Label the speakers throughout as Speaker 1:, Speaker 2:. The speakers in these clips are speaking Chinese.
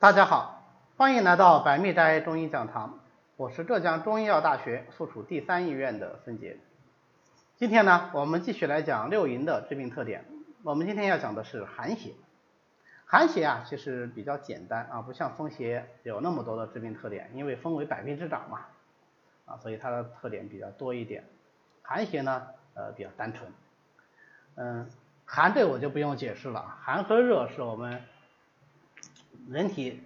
Speaker 1: 大家好，欢迎来到百密斋中医讲堂，我是浙江中医药大学附属第三医院的孙杰。今天呢，我们继续来讲六淫的致病特点。我们今天要讲的是寒邪。寒邪啊，其实比较简单啊，不像风邪有那么多的致病特点，因为风为百病之长嘛，啊，所以它的特点比较多一点。寒邪呢，呃，比较单纯。嗯，寒这我就不用解释了，寒和热是我们。人体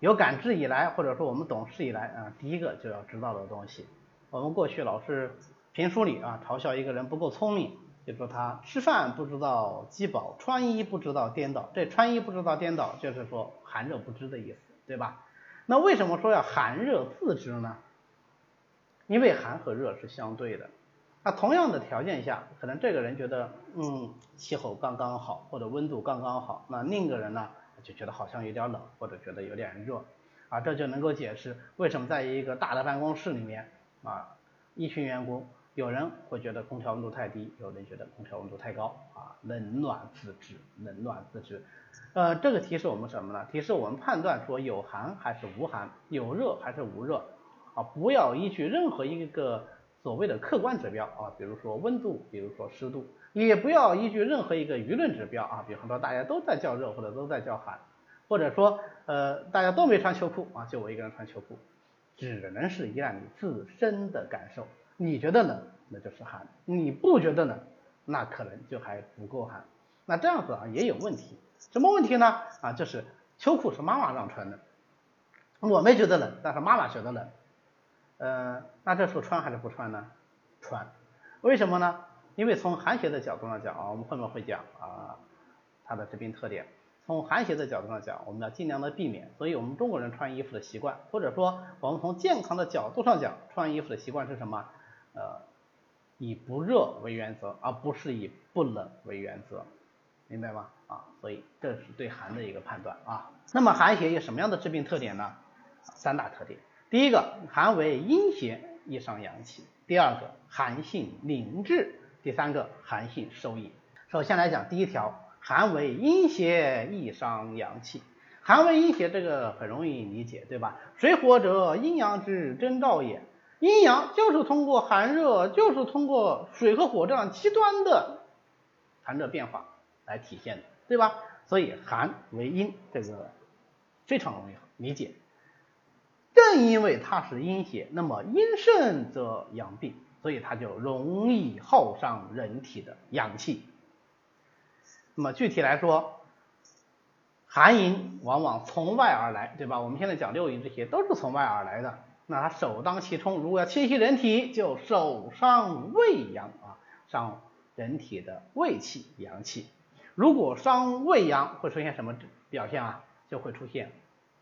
Speaker 1: 有感知以来，或者说我们懂事以来啊，第一个就要知道的东西。我们过去老是评书里啊，嘲笑一个人不够聪明，就说他吃饭不知道饥饱，穿衣不知道颠倒。这穿衣不知道颠倒，就是说寒热不知的意思，对吧？那为什么说要寒热自知呢？因为寒和热是相对的。那同样的条件下，可能这个人觉得嗯气候刚刚好，或者温度刚刚好，那另一个人呢？就觉得好像有点冷，或者觉得有点热，啊，这就能够解释为什么在一个大的办公室里面啊，一群员工，有人会觉得空调温度太低，有人觉得空调温度太高，啊，冷暖自知，冷暖自知。呃，这个提示我们什么呢？提示我们判断说有寒还是无寒，有热还是无热，啊，不要依据任何一个所谓的客观指标啊，比如说温度，比如说湿度。也不要依据任何一个舆论指标啊，比方说大家都在叫热或者都在叫寒，或者说呃大家都没穿秋裤啊，就我一个人穿秋裤，只能是依赖你自身的感受，你觉得冷那就是寒，你不觉得冷那可能就还不够寒，那这样子啊也有问题，什么问题呢？啊就是秋裤是妈妈让穿的，我没觉得冷，但是妈妈觉得冷，呃那这时候穿还是不穿呢？穿，为什么呢？因为从寒邪的角度上讲啊，我们后面会讲啊它的致病特点。从寒邪的角度上讲，我们要尽量的避免。所以我们中国人穿衣服的习惯，或者说我们从健康的角度上讲，穿衣服的习惯是什么？呃，以不热为原则，而不是以不冷为原则，明白吗？啊，所以这是对寒的一个判断啊。那么寒邪有什么样的致病特点呢？三大特点。第一个，寒为阴邪，易伤阳气；第二个，寒性凝滞。第三个寒性收引。首先来讲第一条，寒为阴邪，易伤阳气。寒为阴邪，这个很容易理解，对吧？水火者，阴阳之征兆也。阴阳就是通过寒热，就是通过水和火这样极端的寒热变化来体现的，对吧？所以寒为阴，这个非常容易理解。正因为它是阴邪，那么阴盛则阳病。所以它就容易耗伤人体的阳气。那么具体来说，寒淫往往从外而来，对吧？我们现在讲六淫这些都是从外而来的。那它首当其冲，如果要侵袭人体，就首伤胃阳啊，伤人体的胃气、阳气。如果伤胃阳，会出现什么表现啊？就会出现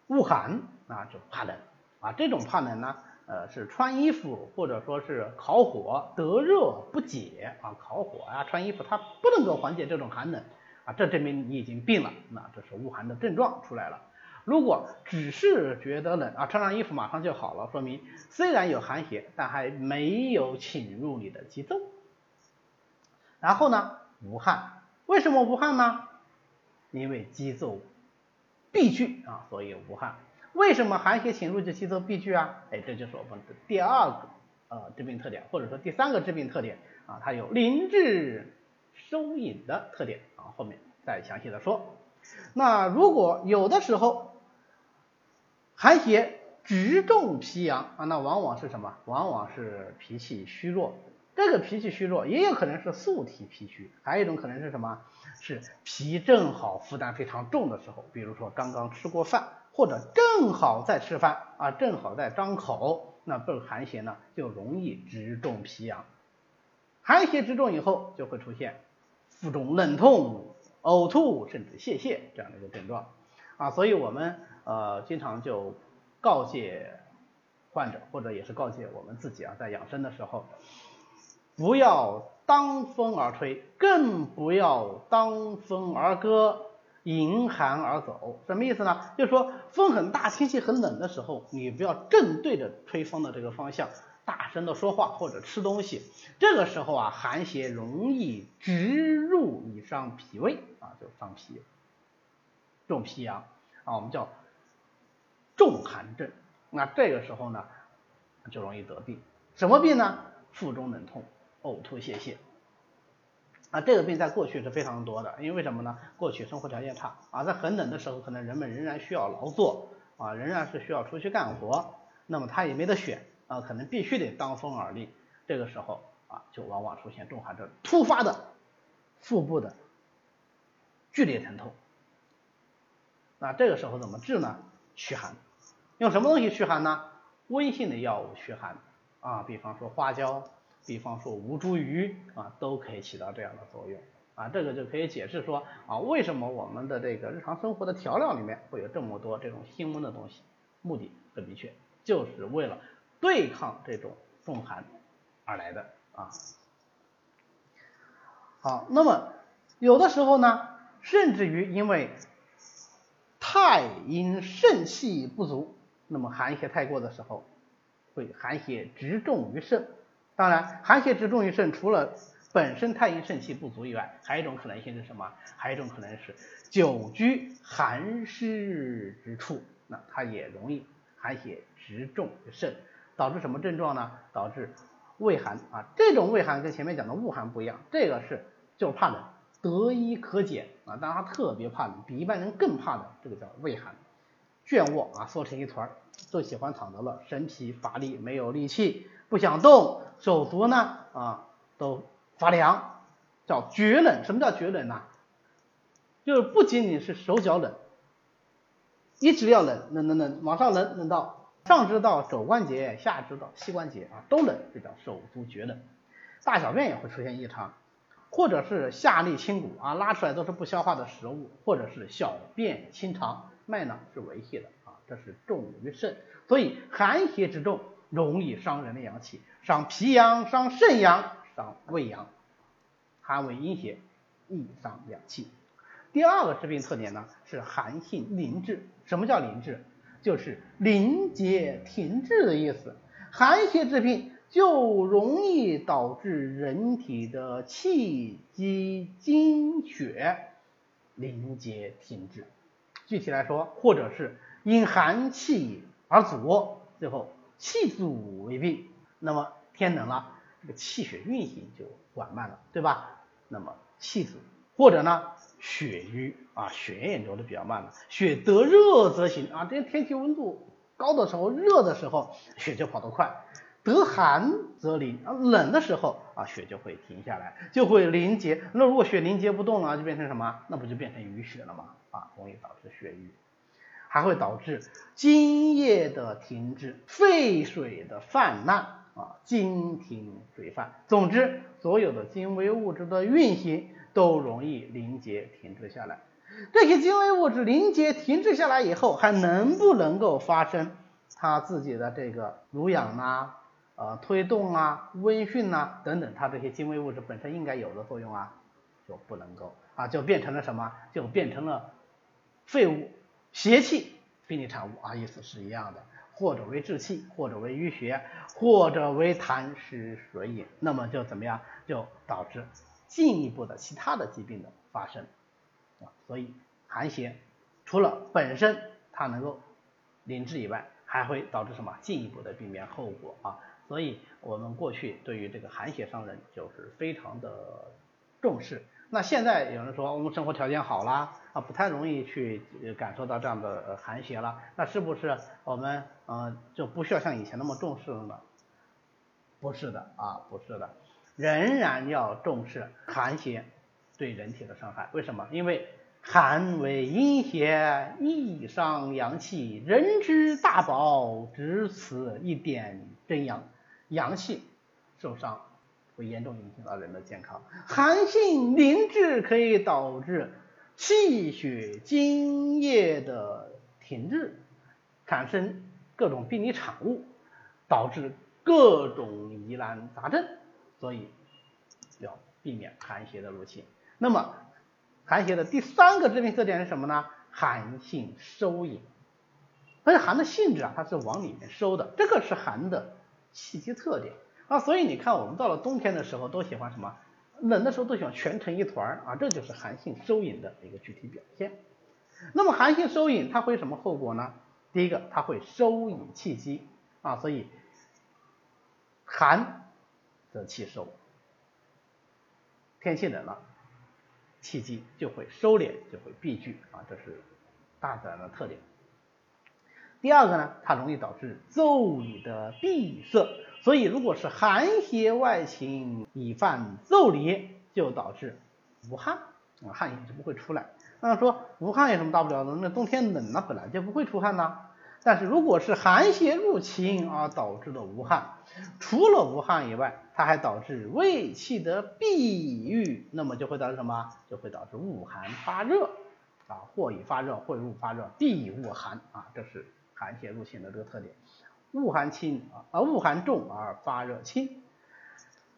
Speaker 1: 恶寒啊，就怕冷啊。这种怕冷呢？呃，是穿衣服或者说是烤火得热不解啊，烤火啊，穿衣服它不能够缓解这种寒冷啊，这证明你已经病了，那这是恶寒的症状出来了。如果只是觉得冷啊，穿上衣服马上就好了，说明虽然有寒邪，但还没有侵入你的肌奏。然后呢，无汗，为什么无汗呢？因为肌奏闭聚啊，所以无汗。为什么寒邪侵入就肌奏闭聚啊？哎，这就是我们的第二个呃致病特点，或者说第三个致病特点啊，它有凝滞收引的特点啊，后面再详细的说。那如果有的时候寒邪直中脾阳啊，那往往是什么？往往是脾气虚弱。这个脾气虚弱也有可能是素体脾虚，还有一种可能是什么？是脾正好负担非常重的时候，比如说刚刚吃过饭。或者正好在吃饭啊，正好在张口，那这个寒邪呢就容易直中脾阳。寒邪直中以后，就会出现腹中冷痛、呕吐，甚至泄泻这样的一个症状啊。所以我们呃经常就告诫患者，或者也是告诫我们自己啊，在养生的时候，不要当风而吹，更不要当风而歌。迎寒而走，什么意思呢？就是说风很大，天气很冷的时候，你不要正对着吹风的这个方向大声的说话或者吃东西。这个时候啊，寒邪容易直入你伤脾胃啊，就伤脾，重脾阳啊，我们叫重寒症，那这个时候呢就容易得病。什么病呢？腹中冷痛、呕吐泄泻。啊，这个病在过去是非常多的，因为什么呢？过去生活条件差啊，在很冷的时候，可能人们仍然需要劳作啊，仍然是需要出去干活，那么他也没得选啊，可能必须得当风而立。这个时候啊，就往往出现重寒症，突发的腹部的剧烈疼痛。那这个时候怎么治呢？驱寒，用什么东西驱寒呢？温性的药物驱寒啊，比方说花椒。比方说吴茱萸啊，都可以起到这样的作用啊，这个就可以解释说啊，为什么我们的这个日常生活的调料里面会有这么多这种辛温的东西，目的很明确，就是为了对抗这种重寒而来的啊。好，那么有的时候呢，甚至于因为太阴肾气不足，那么寒邪太过的时候，会寒邪直中于肾。当然，寒邪直中于肾，除了本身太阴肾气不足以外，还有一种可能性是什么？还有一种可能是久居寒湿之处，那它也容易寒邪直中于肾，导致什么症状呢？导致畏寒啊。这种畏寒跟前面讲的恶寒不一样，这个是就是怕冷，得医可减啊。当然他特别怕冷，比一般人更怕冷，这个叫畏寒。倦卧啊，缩成一团，就喜欢躺着了，身疲乏力，没有力气。不想动，手足呢啊都发凉，叫厥冷。什么叫厥冷呢？就是不仅仅是手脚冷，一直要冷，冷冷冷，往上冷冷到上肢到肘关节，下肢到膝关节啊都冷，这叫手足厥冷。大小便也会出现异常，或者是下利清谷啊，拉出来都是不消化的食物，或者是小便清长，脉呢是维系的啊，这是重于肾，所以寒邪之重。容易伤人的阳气，伤脾阳、伤肾阳、伤胃阳，寒为阴邪，易伤阳气。第二个治病特点呢是寒性凝滞。什么叫凝滞？就是凝结停滞的意思。寒邪治病就容易导致人体的气机精血凝结停滞。具体来说，或者是因寒气而阻，最后。气阻为病，那么天冷了，这个气血运行就缓慢了，对吧？那么气阻，或者呢血瘀啊，血也流的比较慢了。血得热则行啊，这天气温度高的时候，热的时候血就跑得快；得寒则凝啊，冷的时候啊血就会停下来，就会凝结。那如果血凝结不动了，就变成什么？那不就变成淤血了吗？啊，容易导致血瘀。还会导致津液的停滞、肺水的泛滥啊，津停水泛。总之，所有的精微物质的运行都容易凝结停滞下来。这些精微物质凝结停滞下来以后，还能不能够发生它自己的这个濡养啊、呃推动啊、温煦啊等等，它这些精微物质本身应该有的作用啊，就不能够啊，就变成了什么？就变成了废物。邪气非你产物啊，意思是一样的，或者为滞气，或者为淤血，或者为痰湿水饮，那么就怎么样，就导致进一步的其他的疾病的发生啊。所以寒邪除了本身它能够凝滞以外，还会导致什么进一步的病变后果啊。所以我们过去对于这个寒邪伤人就是非常的重视。那现在有人说我们生活条件好啦，啊，不太容易去感受到这样的寒邪了，那是不是我们嗯就不需要像以前那么重视了呢？不是的啊，不是的，仍然要重视寒邪对人体的伤害。为什么？因为寒为阴邪，易伤阳气，人之大宝，只此一点真阳，阳气受伤。会严重影响到人的健康，寒性凝滞可以导致气血津液的停滞，产生各种病理产物，导致各种疑难杂症，所以要避免寒邪的入侵。那么寒邪的第三个致病特点是什么呢？寒性收引，而且寒的性质啊，它是往里面收的，这个是寒的气机特点。啊，所以你看，我们到了冬天的时候都喜欢什么？冷的时候都喜欢蜷成一团啊，这就是寒性收引的一个具体表现。那么寒性收引它会什么后果呢？第一个，它会收引气机啊，所以寒则气收，天气冷了，气机就会收敛，就会闭聚啊，这是大自然的特点。第二个呢，它容易导致腠理的闭塞，所以如果是寒邪外侵，以犯腠理，就导致无汗啊，汗液就不会出来。那说无汗有什么大不了的？那冬天冷了，本来就不会出汗呐。但是如果是寒邪入侵而导致的无汗，除了无汗以外，它还导致胃气的闭郁，那么就会导致什么？就会导致恶寒发热啊，或以发热，或入发热，必以恶寒啊，这是。寒邪入侵的这个特点，恶寒轻啊，恶寒重而发热轻，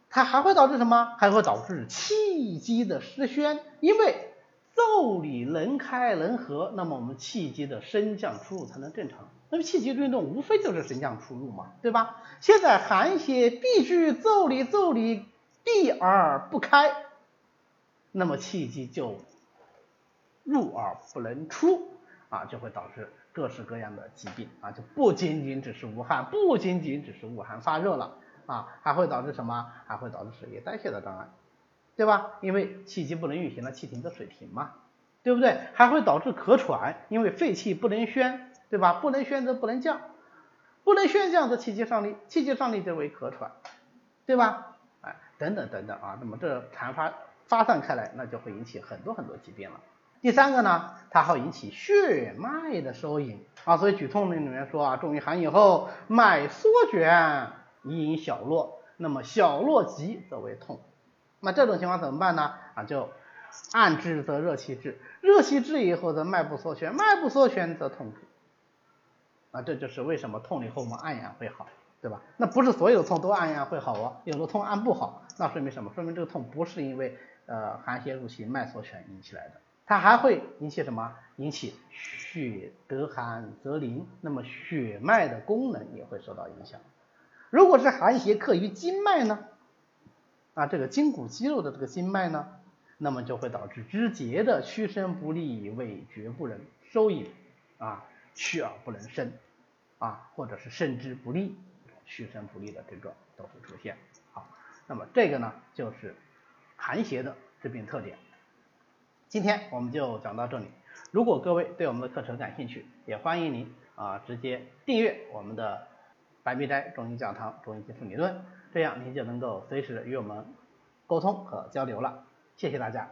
Speaker 1: 它还会导致什么？还会导致气机的失宣，因为腠理能开能合，那么我们气机的升降出入才能正常。那么气机运动无非就是升降出入嘛，对吧？现在寒邪闭聚腠理，腠理闭而不开，那么气机就入而不能出啊，就会导致。各式各样的疾病啊，就不仅仅只是无汗，不仅仅只是恶寒发热了啊，还会导致什么？还会导致水液代谢的障碍，对吧？因为气机不能运行了，气停则水停嘛，对不对？还会导致咳喘，因为肺气不能宣，对吧？不能宣则不能降，不能宣降则气机上逆，气机上逆则为咳喘，对吧？哎，等等等等啊，那么这传发发散开来，那就会引起很多很多疾病了。第三个呢，它会引起血脉的收引啊，所以举痛论里面说啊，重于寒以后，脉缩卷，以引小络，那么小络急则为痛，那这种情况怎么办呢？啊，就按之则热气滞，热气滞以后则脉不缩旋，脉不缩旋则痛，啊，这就是为什么痛了以后我们按压会好，对吧？那不是所有痛都按压会好哦，有的痛按不好，那说明什么？说明这个痛不是因为呃寒邪入侵脉缩旋引起来的。它还会引起什么？引起血得寒则凝，那么血脉的功能也会受到影响。如果是寒邪克于经脉呢？啊，这个筋骨肌肉的这个经脉呢，那么就会导致肢节的屈伸不利，尾绝不能收引啊，屈而不能伸啊，或者是伸之不利，屈伸不利的症状都会出现。好，那么这个呢，就是寒邪的致病特点。今天我们就讲到这里。如果各位对我们的课程感兴趣，也欢迎您啊直接订阅我们的白壁斋中医讲堂中医基础理论，这样您就能够随时与我们沟通和交流了。谢谢大家。